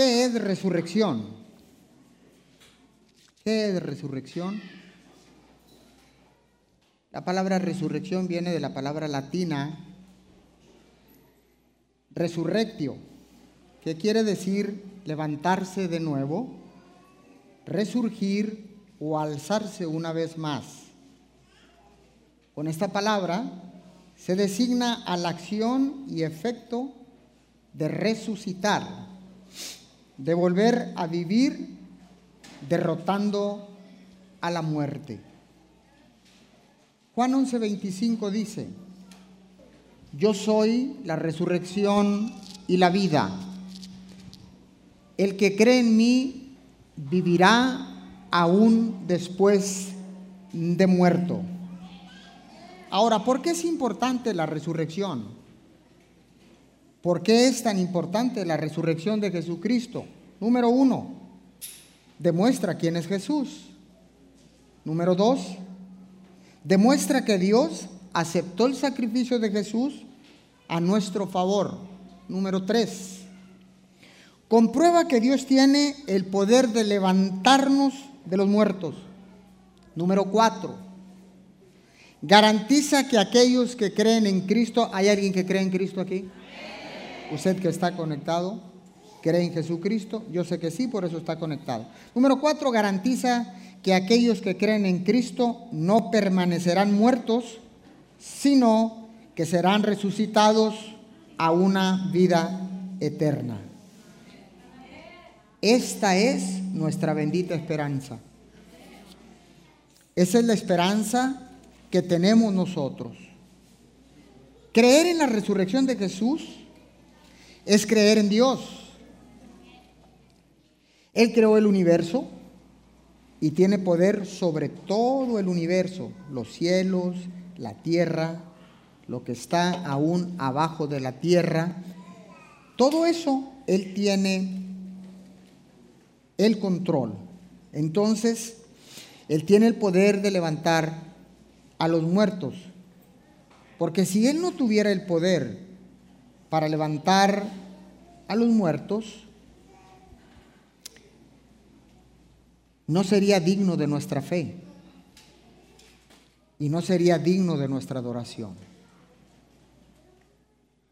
¿Qué es resurrección? ¿Qué es resurrección? La palabra resurrección viene de la palabra latina resurrectio, que quiere decir levantarse de nuevo, resurgir o alzarse una vez más. Con esta palabra se designa a la acción y efecto de resucitar, de volver a vivir derrotando a la muerte. Juan 11:25 dice, yo soy la resurrección y la vida. El que cree en mí vivirá aún después de muerto. Ahora, ¿por qué es importante la resurrección? ¿Por qué es tan importante la resurrección de Jesucristo? Número uno, demuestra quién es Jesús. Número dos, demuestra que Dios aceptó el sacrificio de Jesús a nuestro favor. Número tres, comprueba que Dios tiene el poder de levantarnos de los muertos. Número cuatro, garantiza que aquellos que creen en Cristo, ¿hay alguien que cree en Cristo aquí? Usted que está conectado, cree en Jesucristo, yo sé que sí, por eso está conectado. Número cuatro, garantiza que aquellos que creen en Cristo no permanecerán muertos, sino que serán resucitados a una vida eterna. Esta es nuestra bendita esperanza. Esa es la esperanza que tenemos nosotros. Creer en la resurrección de Jesús es creer en Dios. Él creó el universo y tiene poder sobre todo el universo, los cielos, la tierra, lo que está aún abajo de la tierra. Todo eso Él tiene el control. Entonces, Él tiene el poder de levantar a los muertos. Porque si Él no tuviera el poder para levantar a los muertos, no sería digno de nuestra fe y no sería digno de nuestra adoración.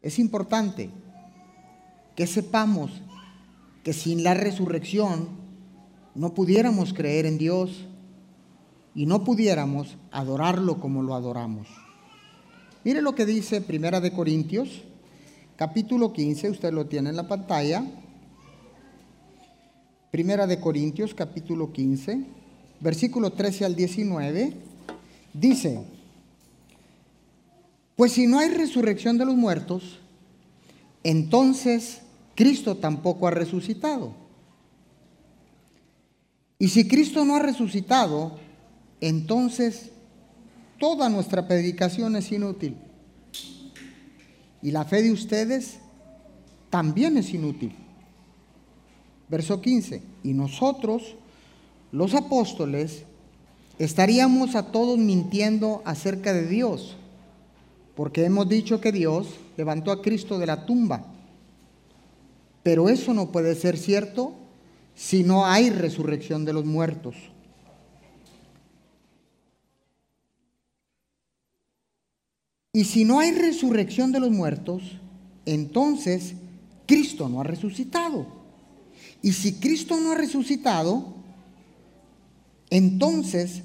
Es importante que sepamos que sin la resurrección no pudiéramos creer en Dios y no pudiéramos adorarlo como lo adoramos. Mire lo que dice Primera de Corintios, capítulo 15, usted lo tiene en la pantalla. Primera de Corintios, capítulo 15, versículo 13 al 19, dice, pues si no hay resurrección de los muertos, entonces Cristo tampoco ha resucitado. Y si Cristo no ha resucitado, entonces toda nuestra predicación es inútil. Y la fe de ustedes también es inútil. Verso 15. Y nosotros, los apóstoles, estaríamos a todos mintiendo acerca de Dios, porque hemos dicho que Dios levantó a Cristo de la tumba. Pero eso no puede ser cierto si no hay resurrección de los muertos. Y si no hay resurrección de los muertos, entonces Cristo no ha resucitado. Y si Cristo no ha resucitado, entonces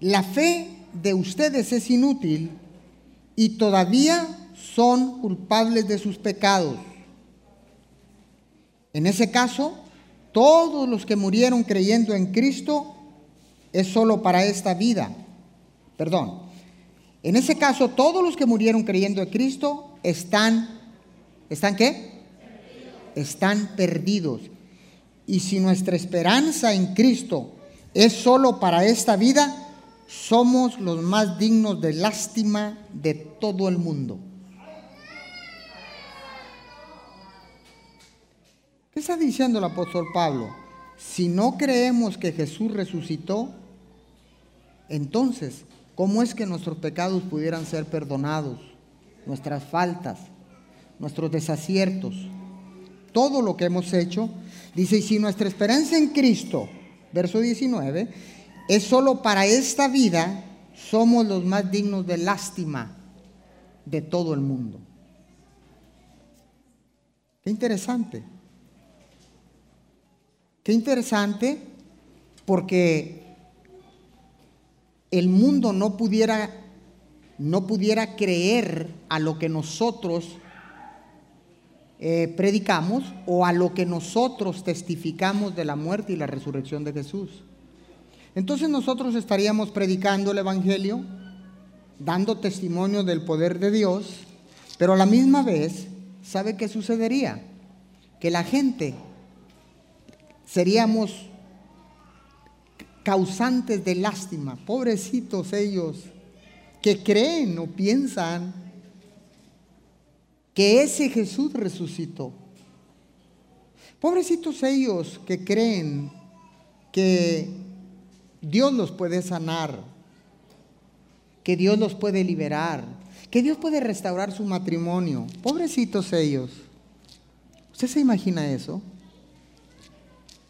la fe de ustedes es inútil y todavía son culpables de sus pecados. En ese caso, todos los que murieron creyendo en Cristo es solo para esta vida. Perdón. En ese caso, todos los que murieron creyendo en Cristo están, ¿están qué? Están perdidos. Y si nuestra esperanza en Cristo es solo para esta vida, somos los más dignos de lástima de todo el mundo. ¿Qué está diciendo el apóstol Pablo? Si no creemos que Jesús resucitó, entonces, ¿cómo es que nuestros pecados pudieran ser perdonados? Nuestras faltas, nuestros desaciertos, todo lo que hemos hecho. Dice, y si nuestra esperanza en Cristo, verso 19, es solo para esta vida, somos los más dignos de lástima de todo el mundo. Qué interesante. Qué interesante porque el mundo no pudiera no pudiera creer a lo que nosotros eh, predicamos o a lo que nosotros testificamos de la muerte y la resurrección de Jesús. Entonces nosotros estaríamos predicando el Evangelio, dando testimonio del poder de Dios, pero a la misma vez, ¿sabe qué sucedería? Que la gente seríamos causantes de lástima, pobrecitos ellos, que creen o piensan que ese Jesús resucitó. Pobrecitos ellos que creen que Dios los puede sanar, que Dios los puede liberar, que Dios puede restaurar su matrimonio. Pobrecitos ellos. ¿Usted se imagina eso?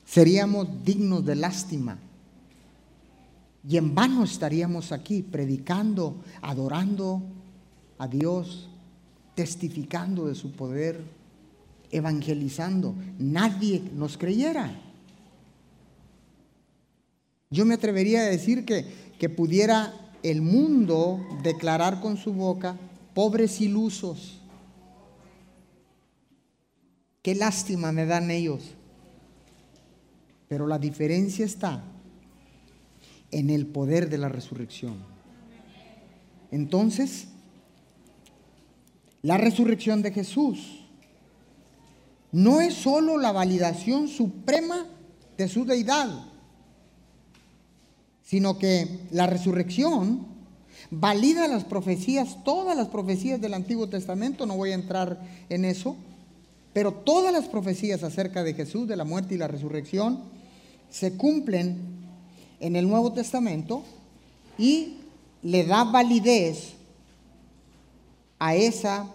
Seríamos dignos de lástima. Y en vano estaríamos aquí predicando, adorando a Dios, testificando de su poder, evangelizando. Nadie nos creyera. Yo me atrevería a decir que, que pudiera el mundo declarar con su boca, pobres ilusos. Qué lástima me dan ellos. Pero la diferencia está en el poder de la resurrección. Entonces, la resurrección de Jesús no es sólo la validación suprema de su deidad, sino que la resurrección valida las profecías, todas las profecías del Antiguo Testamento, no voy a entrar en eso, pero todas las profecías acerca de Jesús, de la muerte y la resurrección, se cumplen en el Nuevo Testamento y le da validez a esa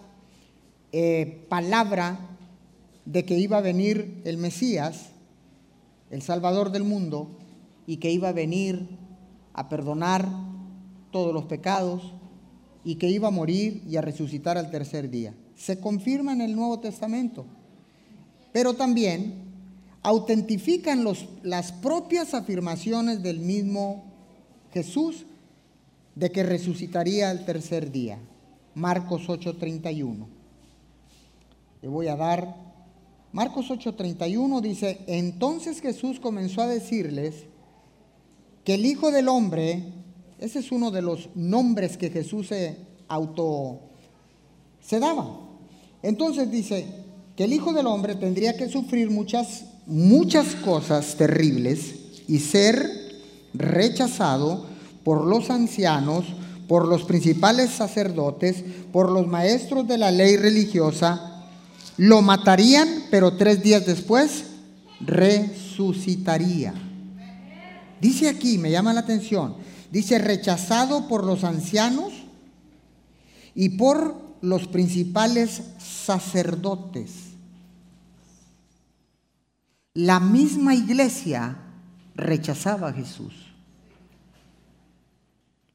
eh, palabra de que iba a venir el Mesías, el Salvador del mundo, y que iba a venir a perdonar todos los pecados y que iba a morir y a resucitar al tercer día. Se confirma en el Nuevo Testamento, pero también autentifican los, las propias afirmaciones del mismo Jesús de que resucitaría el tercer día. Marcos 8:31. Le voy a dar, Marcos 8:31 dice, entonces Jesús comenzó a decirles que el Hijo del Hombre, ese es uno de los nombres que Jesús se auto, se daba. Entonces dice que el Hijo del Hombre tendría que sufrir muchas muchas cosas terribles y ser rechazado por los ancianos, por los principales sacerdotes, por los maestros de la ley religiosa, lo matarían, pero tres días después resucitaría. Dice aquí, me llama la atención, dice rechazado por los ancianos y por los principales sacerdotes. La misma iglesia rechazaba a Jesús.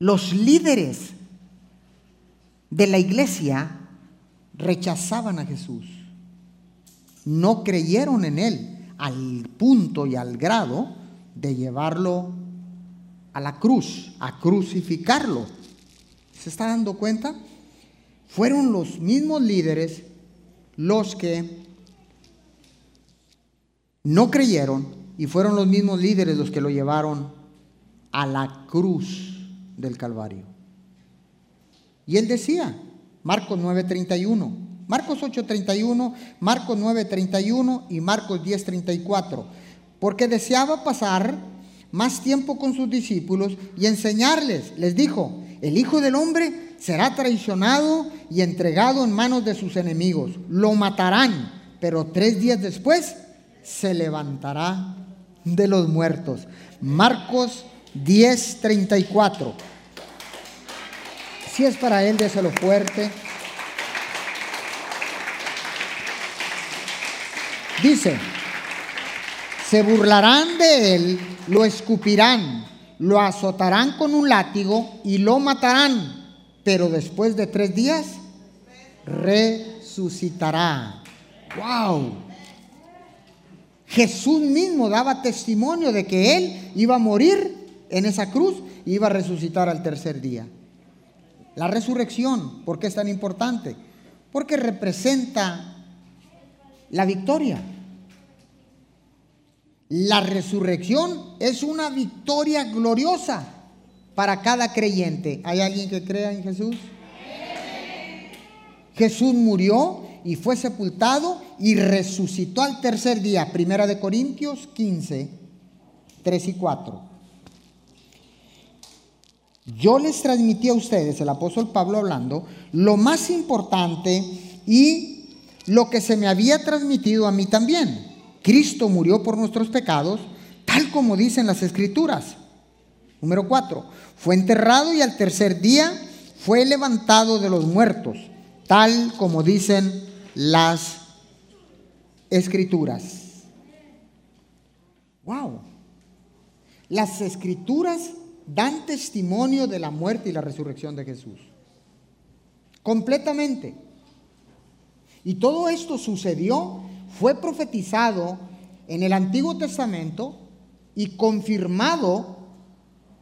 Los líderes de la iglesia rechazaban a Jesús. No creyeron en él al punto y al grado de llevarlo a la cruz, a crucificarlo. ¿Se está dando cuenta? Fueron los mismos líderes los que no creyeron y fueron los mismos líderes los que lo llevaron a la cruz del Calvario. Y él decía, Marcos 9:31, Marcos 8:31, Marcos 9:31 y Marcos 10:34, porque deseaba pasar más tiempo con sus discípulos y enseñarles. Les dijo, el Hijo del Hombre será traicionado y entregado en manos de sus enemigos. Lo matarán, pero tres días después se levantará de los muertos. Marcos 10:34. Si es para él, déselo fuerte. Dice, se burlarán de él, lo escupirán, lo azotarán con un látigo y lo matarán, pero después de tres días resucitará. ¡Wow! Jesús mismo daba testimonio de que él iba a morir en esa cruz y iba a resucitar al tercer día. La resurrección, ¿por qué es tan importante? Porque representa la victoria. La resurrección es una victoria gloriosa para cada creyente. ¿Hay alguien que crea en Jesús? Jesús murió y fue sepultado y resucitó al tercer día. Primera de Corintios 15, 3 y 4. Yo les transmití a ustedes, el apóstol Pablo hablando, lo más importante y lo que se me había transmitido a mí también. Cristo murió por nuestros pecados, tal como dicen las escrituras. Número 4. Fue enterrado y al tercer día fue levantado de los muertos, tal como dicen las escrituras. Wow. Las escrituras dan testimonio de la muerte y la resurrección de Jesús. Completamente. Y todo esto sucedió, fue profetizado en el Antiguo Testamento y confirmado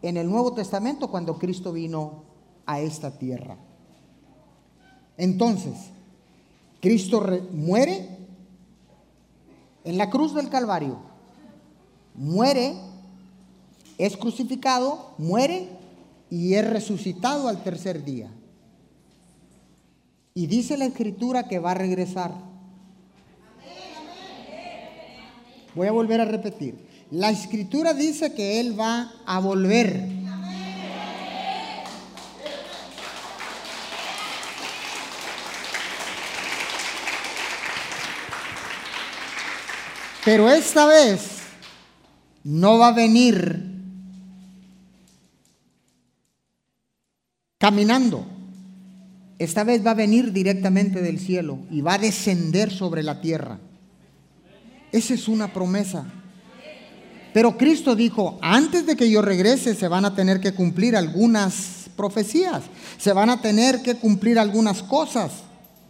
en el Nuevo Testamento cuando Cristo vino a esta tierra. Entonces, Cristo muere en la cruz del Calvario, muere es crucificado, muere y es resucitado al tercer día. Y dice la escritura que va a regresar. Voy a volver a repetir. La escritura dice que Él va a volver. Pero esta vez no va a venir caminando. Esta vez va a venir directamente del cielo y va a descender sobre la tierra. Esa es una promesa. Pero Cristo dijo, antes de que yo regrese se van a tener que cumplir algunas profecías, se van a tener que cumplir algunas cosas,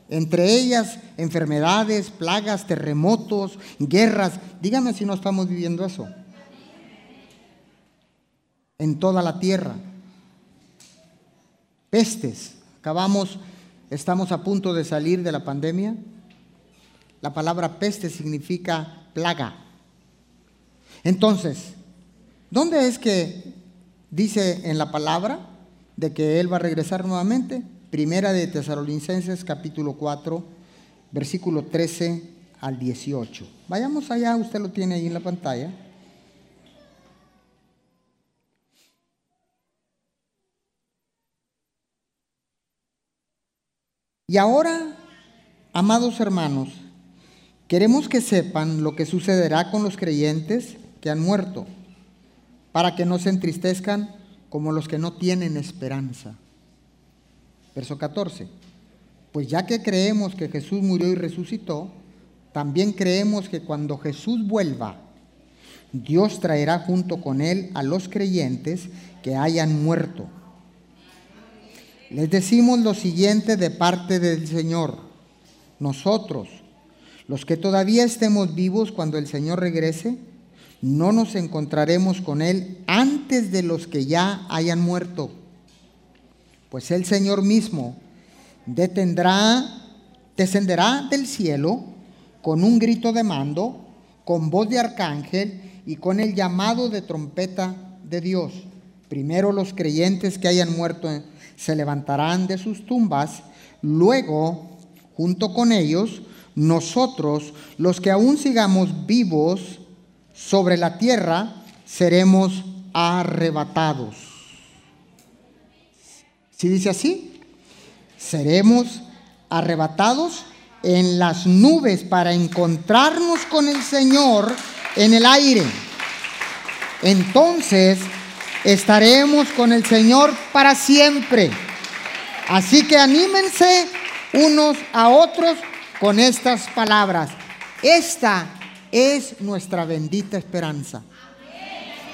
entre ellas enfermedades, plagas, terremotos, guerras. Dígame si no estamos viviendo eso en toda la tierra pestes. Acabamos, estamos a punto de salir de la pandemia. La palabra peste significa plaga. Entonces, ¿dónde es que dice en la palabra de que Él va a regresar nuevamente? Primera de Tesalonicenses capítulo 4, versículo 13 al 18. Vayamos allá, usted lo tiene ahí en la pantalla. Y ahora, amados hermanos, queremos que sepan lo que sucederá con los creyentes que han muerto, para que no se entristezcan como los que no tienen esperanza. Verso 14. Pues ya que creemos que Jesús murió y resucitó, también creemos que cuando Jesús vuelva, Dios traerá junto con él a los creyentes que hayan muerto les decimos lo siguiente de parte del Señor. Nosotros, los que todavía estemos vivos cuando el Señor regrese, no nos encontraremos con Él antes de los que ya hayan muerto. Pues el Señor mismo detendrá, descenderá del cielo con un grito de mando, con voz de arcángel y con el llamado de trompeta de Dios. Primero los creyentes que hayan muerto se levantarán de sus tumbas, luego, junto con ellos, nosotros, los que aún sigamos vivos sobre la tierra, seremos arrebatados. Si dice así, seremos arrebatados en las nubes para encontrarnos con el Señor en el aire. Entonces estaremos con el Señor para siempre. Así que anímense unos a otros con estas palabras. Esta es nuestra bendita esperanza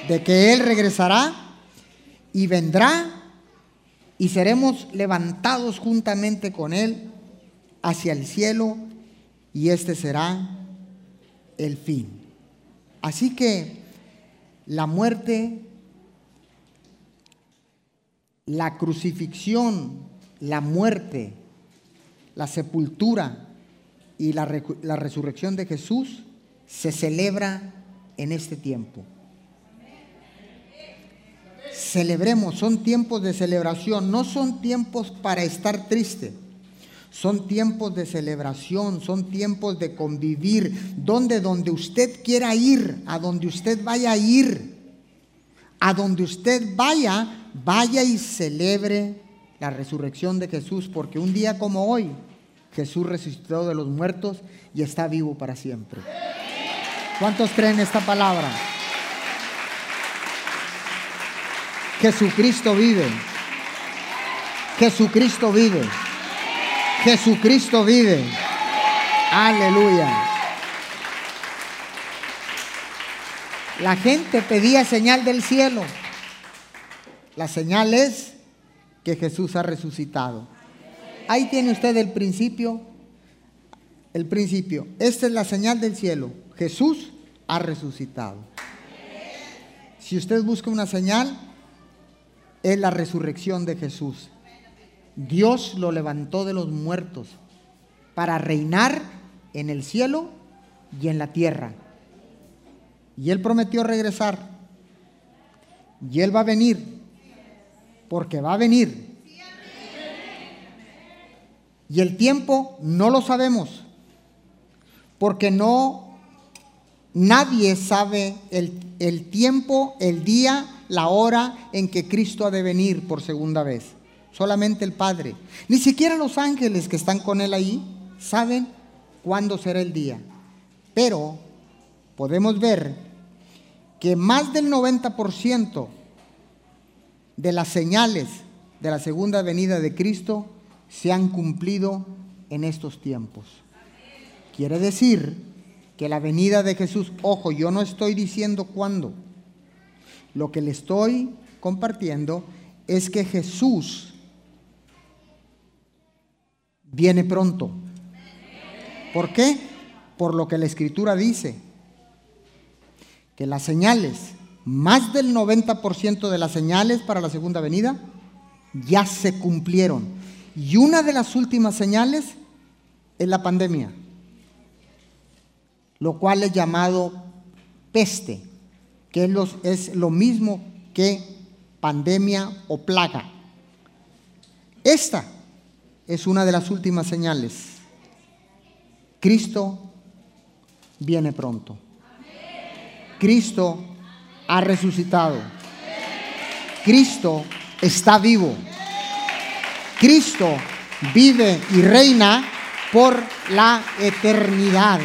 de que Él regresará y vendrá y seremos levantados juntamente con Él hacia el cielo y este será el fin. Así que la muerte, la crucifixión, la muerte, la sepultura y la, la resurrección de Jesús se celebra en este tiempo celebremos, son tiempos de celebración, no son tiempos para estar triste. Son tiempos de celebración, son tiempos de convivir, donde donde usted quiera ir, a donde usted vaya a ir, a donde usted vaya, vaya y celebre la resurrección de Jesús, porque un día como hoy Jesús resucitó de los muertos y está vivo para siempre. ¿Cuántos creen esta palabra? Jesucristo vive. Jesucristo vive. Jesucristo vive. Aleluya. La gente pedía señal del cielo. La señal es que Jesús ha resucitado. Ahí tiene usted el principio. El principio. Esta es la señal del cielo. Jesús ha resucitado. Si usted busca una señal, es la resurrección de Jesús. Dios lo levantó de los muertos para reinar en el cielo y en la tierra. Y Él prometió regresar. Y Él va a venir. Porque va a venir. Y el tiempo no lo sabemos. Porque no, nadie sabe el, el tiempo, el día la hora en que Cristo ha de venir por segunda vez. Solamente el Padre. Ni siquiera los ángeles que están con Él ahí saben cuándo será el día. Pero podemos ver que más del 90% de las señales de la segunda venida de Cristo se han cumplido en estos tiempos. Quiere decir que la venida de Jesús, ojo, yo no estoy diciendo cuándo, lo que le estoy compartiendo es que Jesús viene pronto. ¿Por qué? Por lo que la escritura dice, que las señales, más del 90% de las señales para la segunda venida, ya se cumplieron. Y una de las últimas señales es la pandemia, lo cual es llamado peste que es lo mismo que pandemia o plaga. Esta es una de las últimas señales. Cristo viene pronto. Cristo ha resucitado. Cristo está vivo. Cristo vive y reina por la eternidad.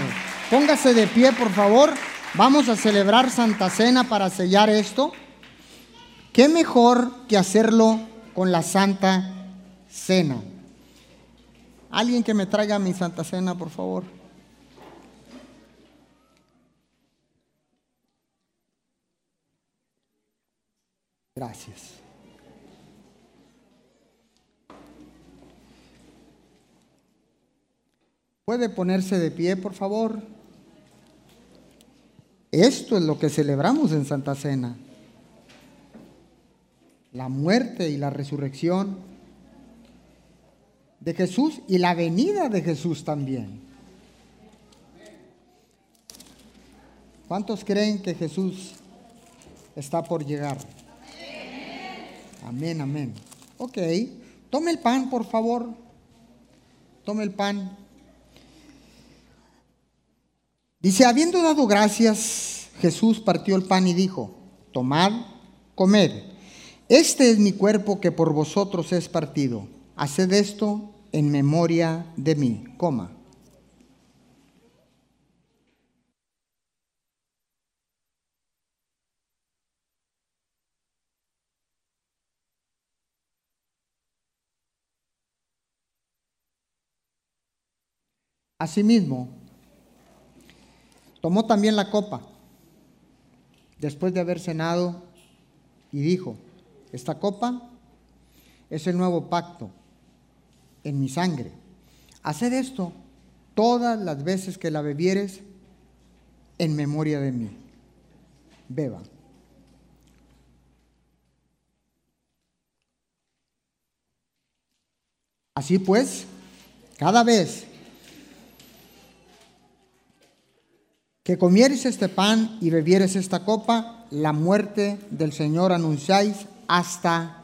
Póngase de pie, por favor. Vamos a celebrar Santa Cena para sellar esto. ¿Qué mejor que hacerlo con la Santa Cena? Alguien que me traiga mi Santa Cena, por favor. Gracias. ¿Puede ponerse de pie, por favor? Esto es lo que celebramos en Santa Cena. La muerte y la resurrección de Jesús y la venida de Jesús también. ¿Cuántos creen que Jesús está por llegar? Amén, amén. Ok, tome el pan, por favor. Tome el pan. Dice, habiendo dado gracias, Jesús partió el pan y dijo, tomad, comed, este es mi cuerpo que por vosotros es partido, haced esto en memoria de mí, coma. Asimismo, Tomó también la copa después de haber cenado y dijo, esta copa es el nuevo pacto en mi sangre. Haced esto todas las veces que la bebieres en memoria de mí. Beba. Así pues, cada vez que comieres este pan y bebieres esta copa, la muerte del Señor anunciáis hasta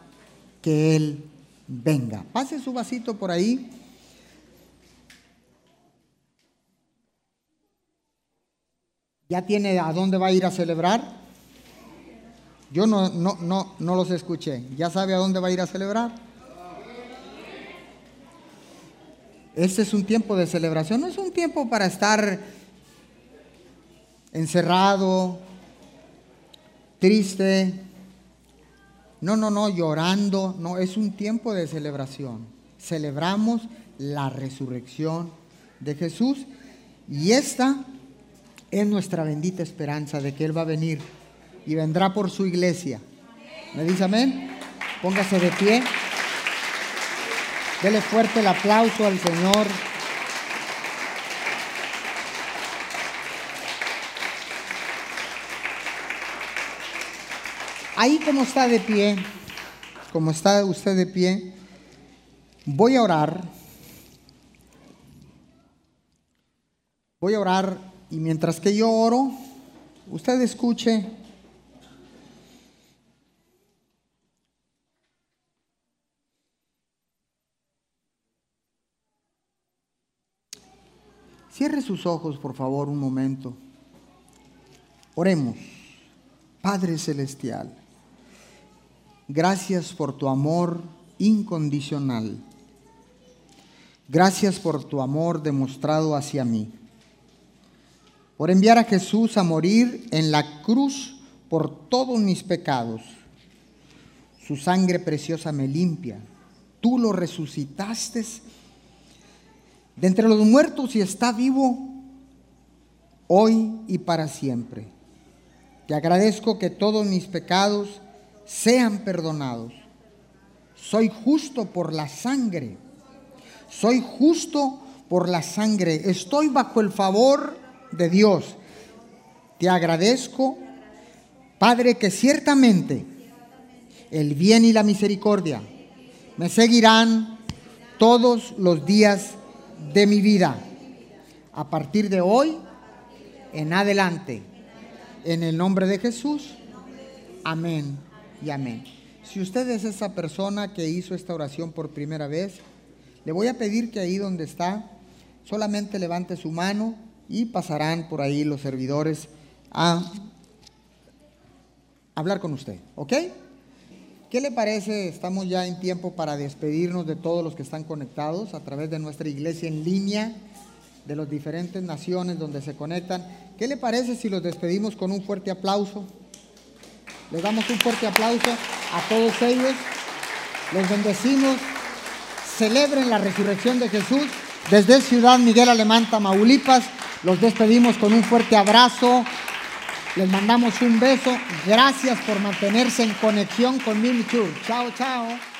que Él venga. Pase su vasito por ahí. ¿Ya tiene a dónde va a ir a celebrar? Yo no, no, no, no los escuché. ¿Ya sabe a dónde va a ir a celebrar? Este es un tiempo de celebración, no es un tiempo para estar encerrado, triste, no, no, no, llorando, no, es un tiempo de celebración. Celebramos la resurrección de Jesús y esta es nuestra bendita esperanza de que Él va a venir y vendrá por su iglesia. ¿Me dice amén? Póngase de pie. Dele fuerte el aplauso al Señor. Ahí como está de pie, como está usted de pie, voy a orar. Voy a orar y mientras que yo oro, usted escuche Cierre sus ojos, por favor, un momento. Oremos. Padre Celestial, gracias por tu amor incondicional. Gracias por tu amor demostrado hacia mí. Por enviar a Jesús a morir en la cruz por todos mis pecados. Su sangre preciosa me limpia. Tú lo resucitaste de entre los muertos y está vivo hoy y para siempre. Te agradezco que todos mis pecados sean perdonados. Soy justo por la sangre. Soy justo por la sangre. Estoy bajo el favor de Dios. Te agradezco, Padre, que ciertamente el bien y la misericordia me seguirán todos los días de mi vida. A partir de hoy en adelante. En el nombre de Jesús. Amén y amén. Si usted es esa persona que hizo esta oración por primera vez, le voy a pedir que ahí donde está, solamente levante su mano y pasarán por ahí los servidores a hablar con usted. ¿Ok? ¿Qué le parece? Estamos ya en tiempo para despedirnos de todos los que están conectados a través de nuestra iglesia en línea, de las diferentes naciones donde se conectan. ¿Qué le parece si los despedimos con un fuerte aplauso? Les damos un fuerte aplauso a todos ellos. Les bendecimos. Celebren la resurrección de Jesús. Desde Ciudad Miguel Alemán, Tamaulipas, los despedimos con un fuerte abrazo. Les mandamos un beso. Gracias por mantenerse en conexión con Mimi Chao, chao.